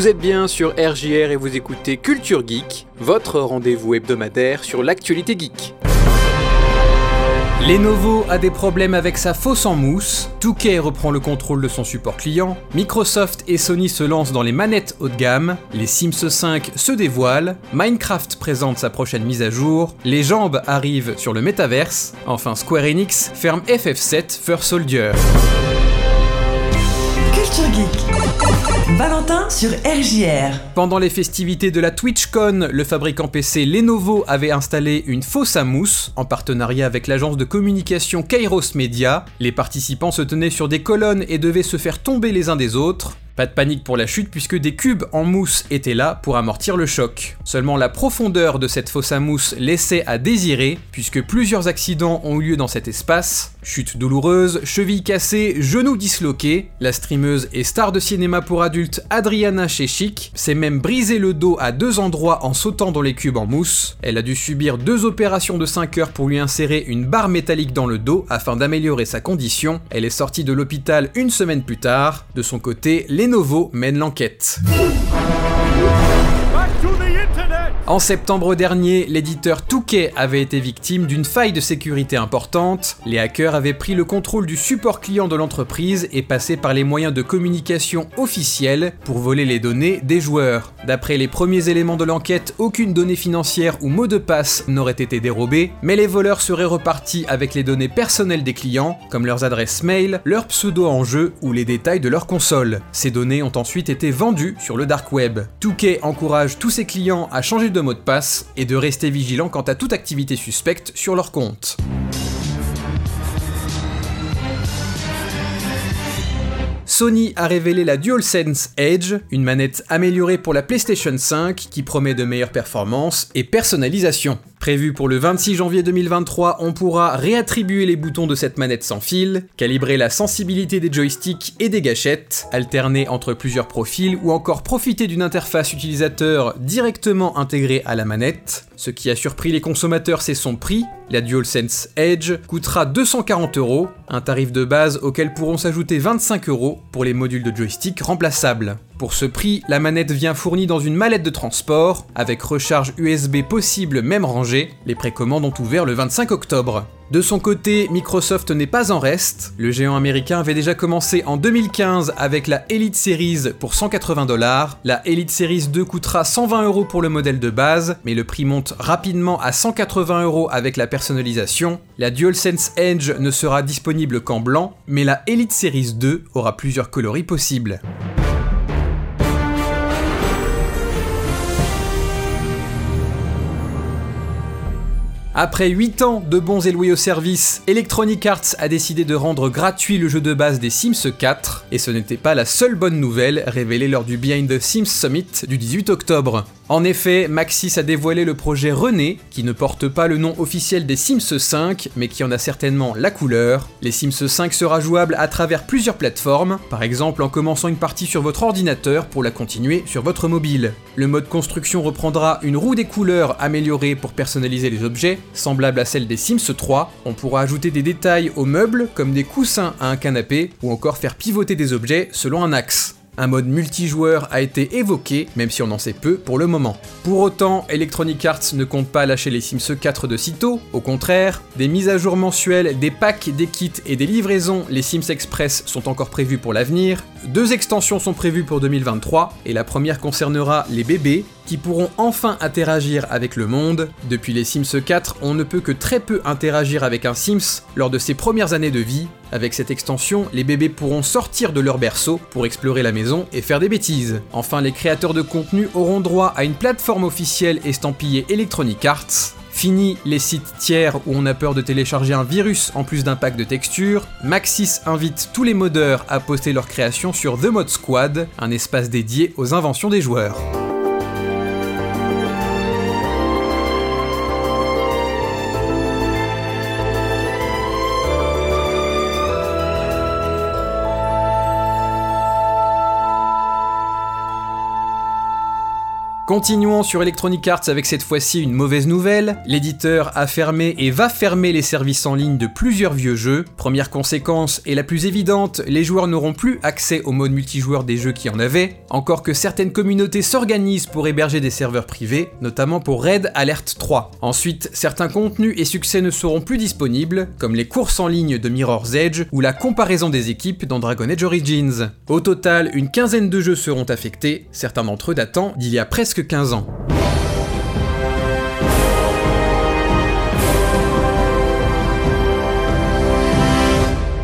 Vous êtes bien sur RJR et vous écoutez Culture Geek, votre rendez-vous hebdomadaire sur l'actualité geek. Lenovo a des problèmes avec sa fausse en mousse, 2K reprend le contrôle de son support client, Microsoft et Sony se lancent dans les manettes haut de gamme, les Sims 5 se dévoilent, Minecraft présente sa prochaine mise à jour, les jambes arrivent sur le métaverse, enfin Square Enix ferme FF7 First Soldier. Valentin sur RJR. Pendant les festivités de la TwitchCon, le fabricant PC Lenovo avait installé une fausse à mousse en partenariat avec l'agence de communication Kairos Media. Les participants se tenaient sur des colonnes et devaient se faire tomber les uns des autres. Pas de panique pour la chute puisque des cubes en mousse étaient là pour amortir le choc. Seulement la profondeur de cette fosse à mousse laissait à désirer puisque plusieurs accidents ont eu lieu dans cet espace. Chute douloureuse, cheville cassée, genoux disloqués. La streameuse et star de cinéma pour adultes Adriana Chechik s'est même brisé le dos à deux endroits en sautant dans les cubes en mousse. Elle a dû subir deux opérations de 5 heures pour lui insérer une barre métallique dans le dos afin d'améliorer sa condition. Elle est sortie de l'hôpital une semaine plus tard. De son côté, Lenovo mène l'enquête. En septembre dernier, l'éditeur Touquet avait été victime d'une faille de sécurité importante. Les hackers avaient pris le contrôle du support client de l'entreprise et passé par les moyens de communication officiels pour voler les données des joueurs. D'après les premiers éléments de l'enquête, aucune donnée financière ou mot de passe n'aurait été dérobée, mais les voleurs seraient repartis avec les données personnelles des clients, comme leurs adresses mail, leur pseudo en jeu ou les détails de leur console. Ces données ont ensuite été vendues sur le dark web. Touquet encourage tous ses clients à changer de mot de passe et de rester vigilant quant à toute activité suspecte sur leur compte. Sony a révélé la DualSense Edge, une manette améliorée pour la PlayStation 5 qui promet de meilleures performances et personnalisation. Prévu pour le 26 janvier 2023, on pourra réattribuer les boutons de cette manette sans fil, calibrer la sensibilité des joysticks et des gâchettes, alterner entre plusieurs profils ou encore profiter d'une interface utilisateur directement intégrée à la manette. Ce qui a surpris les consommateurs, c'est son prix. La DualSense Edge coûtera 240 euros, un tarif de base auquel pourront s'ajouter 25 euros pour les modules de joystick remplaçables. Pour ce prix, la manette vient fournie dans une mallette de transport, avec recharge USB possible même rangée. Les précommandes ont ouvert le 25 octobre. De son côté, Microsoft n'est pas en reste. Le géant américain avait déjà commencé en 2015 avec la Elite Series pour 180 dollars. La Elite Series 2 coûtera 120 euros pour le modèle de base, mais le prix monte rapidement à 180 euros avec la personnalisation. La DualSense Edge ne sera disponible qu'en blanc, mais la Elite Series 2 aura plusieurs coloris possibles. Après 8 ans de bons et loués au service, Electronic Arts a décidé de rendre gratuit le jeu de base des Sims 4, et ce n'était pas la seule bonne nouvelle révélée lors du Behind the Sims Summit du 18 octobre. En effet, Maxis a dévoilé le projet René, qui ne porte pas le nom officiel des Sims 5, mais qui en a certainement la couleur. Les Sims 5 sera jouable à travers plusieurs plateformes, par exemple en commençant une partie sur votre ordinateur pour la continuer sur votre mobile. Le mode construction reprendra une roue des couleurs améliorée pour personnaliser les objets, semblable à celle des Sims 3. On pourra ajouter des détails aux meubles, comme des coussins à un canapé, ou encore faire pivoter des objets selon un axe. Un mode multijoueur a été évoqué, même si on en sait peu pour le moment. Pour autant, Electronic Arts ne compte pas lâcher les Sims 4 de sitôt, au contraire, des mises à jour mensuelles, des packs, des kits et des livraisons, les Sims Express sont encore prévus pour l'avenir. Deux extensions sont prévues pour 2023, et la première concernera les bébés, qui pourront enfin interagir avec le monde. Depuis les Sims 4, on ne peut que très peu interagir avec un Sims lors de ses premières années de vie. Avec cette extension, les bébés pourront sortir de leur berceau pour explorer la maison et faire des bêtises. Enfin, les créateurs de contenu auront droit à une plateforme officielle estampillée Electronic Arts. Fini les sites tiers où on a peur de télécharger un virus en plus d'un pack de textures, Maxis invite tous les modeurs à poster leurs créations sur The Mod Squad, un espace dédié aux inventions des joueurs. Continuons sur Electronic Arts avec cette fois-ci une mauvaise nouvelle. L'éditeur a fermé et va fermer les services en ligne de plusieurs vieux jeux. Première conséquence et la plus évidente, les joueurs n'auront plus accès au mode multijoueur des jeux qui en avaient, encore que certaines communautés s'organisent pour héberger des serveurs privés, notamment pour Red Alert 3. Ensuite, certains contenus et succès ne seront plus disponibles, comme les courses en ligne de Mirror's Edge ou la comparaison des équipes dans Dragon Age Origins. Au total, une quinzaine de jeux seront affectés, certains d'entre eux datant d'il y a presque 15 ans.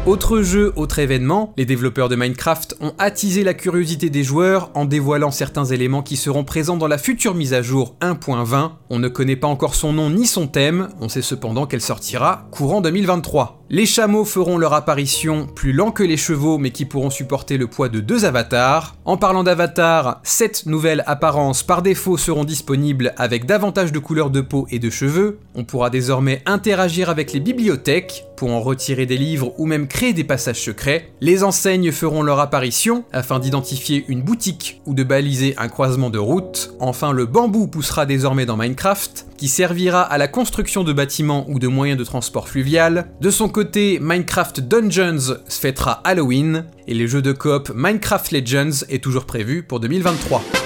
Autre jeu, autre événement, les développeurs de Minecraft ont attisé la curiosité des joueurs en dévoilant certains éléments qui seront présents dans la future mise à jour 1.20. On ne connaît pas encore son nom ni son thème, on sait cependant qu'elle sortira courant 2023. Les chameaux feront leur apparition plus lents que les chevaux mais qui pourront supporter le poids de deux avatars. En parlant d'avatars, 7 nouvelles apparences par défaut seront disponibles avec davantage de couleurs de peau et de cheveux. On pourra désormais interagir avec les bibliothèques pour en retirer des livres ou même créer des passages secrets. Les enseignes feront leur apparition afin d'identifier une boutique ou de baliser un croisement de route. Enfin, le bambou poussera désormais dans Minecraft qui servira à la construction de bâtiments ou de moyens de transport fluvial. De son côté, Minecraft Dungeons fêtera Halloween, et les jeux de coop Minecraft Legends est toujours prévu pour 2023.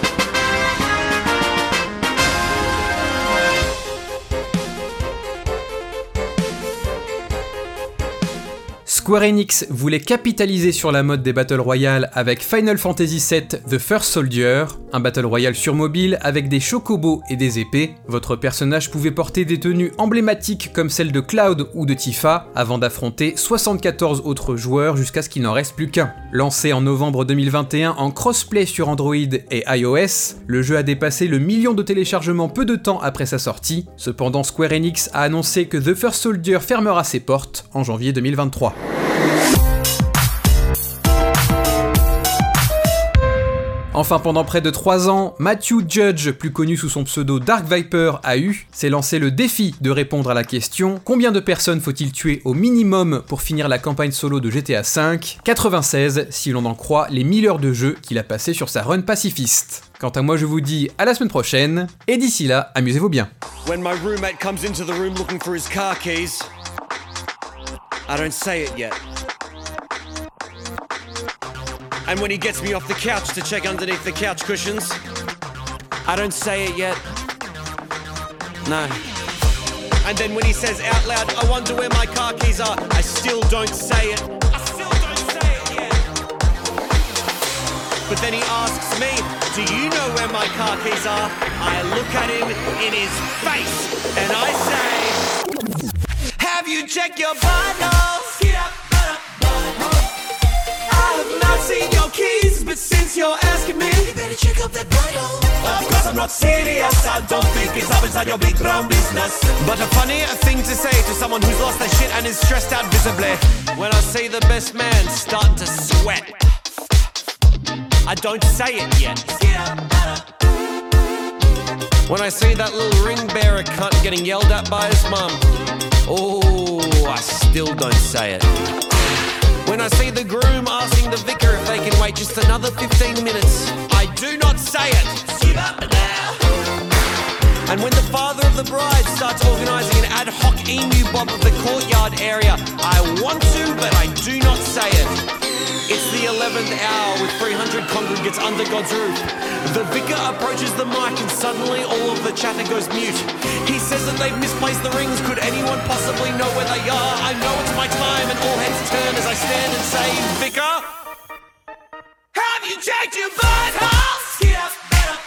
Square Enix voulait capitaliser sur la mode des Battle Royale avec Final Fantasy VII The First Soldier, un Battle Royale sur mobile avec des chocobos et des épées. Votre personnage pouvait porter des tenues emblématiques comme celles de Cloud ou de Tifa avant d'affronter 74 autres joueurs jusqu'à ce qu'il n'en reste plus qu'un. Lancé en novembre 2021 en crossplay sur Android et iOS, le jeu a dépassé le million de téléchargements peu de temps après sa sortie. Cependant, Square Enix a annoncé que The First Soldier fermera ses portes en janvier 2023. Enfin, pendant près de 3 ans, Matthew Judge, plus connu sous son pseudo Dark Viper, a eu, s'est lancé le défi de répondre à la question combien de personnes faut-il tuer au minimum pour finir la campagne solo de GTA V? 96, si l'on en croit les 1000 heures de jeu qu'il a passé sur sa run pacifiste. Quant à moi, je vous dis à la semaine prochaine, et d'ici là, amusez-vous bien. I don't say it yet. And when he gets me off the couch to check underneath the couch cushions, I don't say it yet. No. And then when he says out loud, I wonder where my car keys are, I still don't say it. I still don't say it yet. But then he asks me, Do you know where my car keys are? I look at him in his face and I say, Have you checked your buttholes? Seen your keys, but since you're asking me, you better check up that butthole. Of course I'm not serious, I don't think it's up inside your big brown business. But a funny thing to say to someone who's lost their shit and is stressed out visibly. When I see the best man starting to sweat. I don't say it yet. When I see that little ring bearer cunt getting yelled at by his mum, oh, I still don't say it. When I see the groom asking the vicar if they can wait just another 15 minutes, I do not say it. And when the father of the bride starts organising an ad hoc emu bob of the courtyard area, I want to, but I do not say it. It's the 11th hour with 300 congregants under God's roof. The vicar approaches the mic and suddenly all of the chatter goes mute. He says that they've misplaced the rings. Could anyone possibly know where they are? I know it's my time and all heads turn as I stand and say, Vicar, have you checked your butthole? Get up, get up.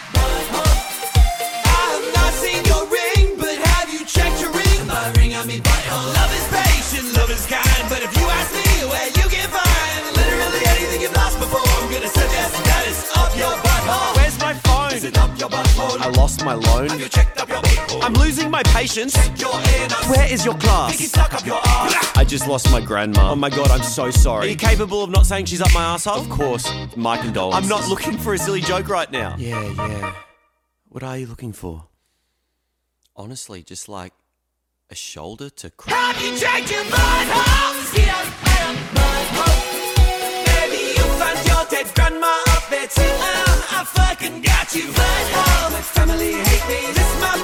I have not seen your ring, but have you checked your ring? My ring, I mean butthole. Love is patient, love is kind, but if you ask me I lost my loan. Have you checked up your? I'm losing my patience. Where is your class? Think stuck up your ass. I just lost my grandma. Oh my god, I'm so sorry. Are you capable of not saying she's up my asshole? Of course. My condolences. I'm not looking for a silly joke right now. Yeah, yeah. What are you looking for? Honestly, just like a shoulder to cry. Have you your butthole? Get up, get up, butthole. Maybe you found your dead grandma up there too. I fucking got you. But oh, family hate me. This my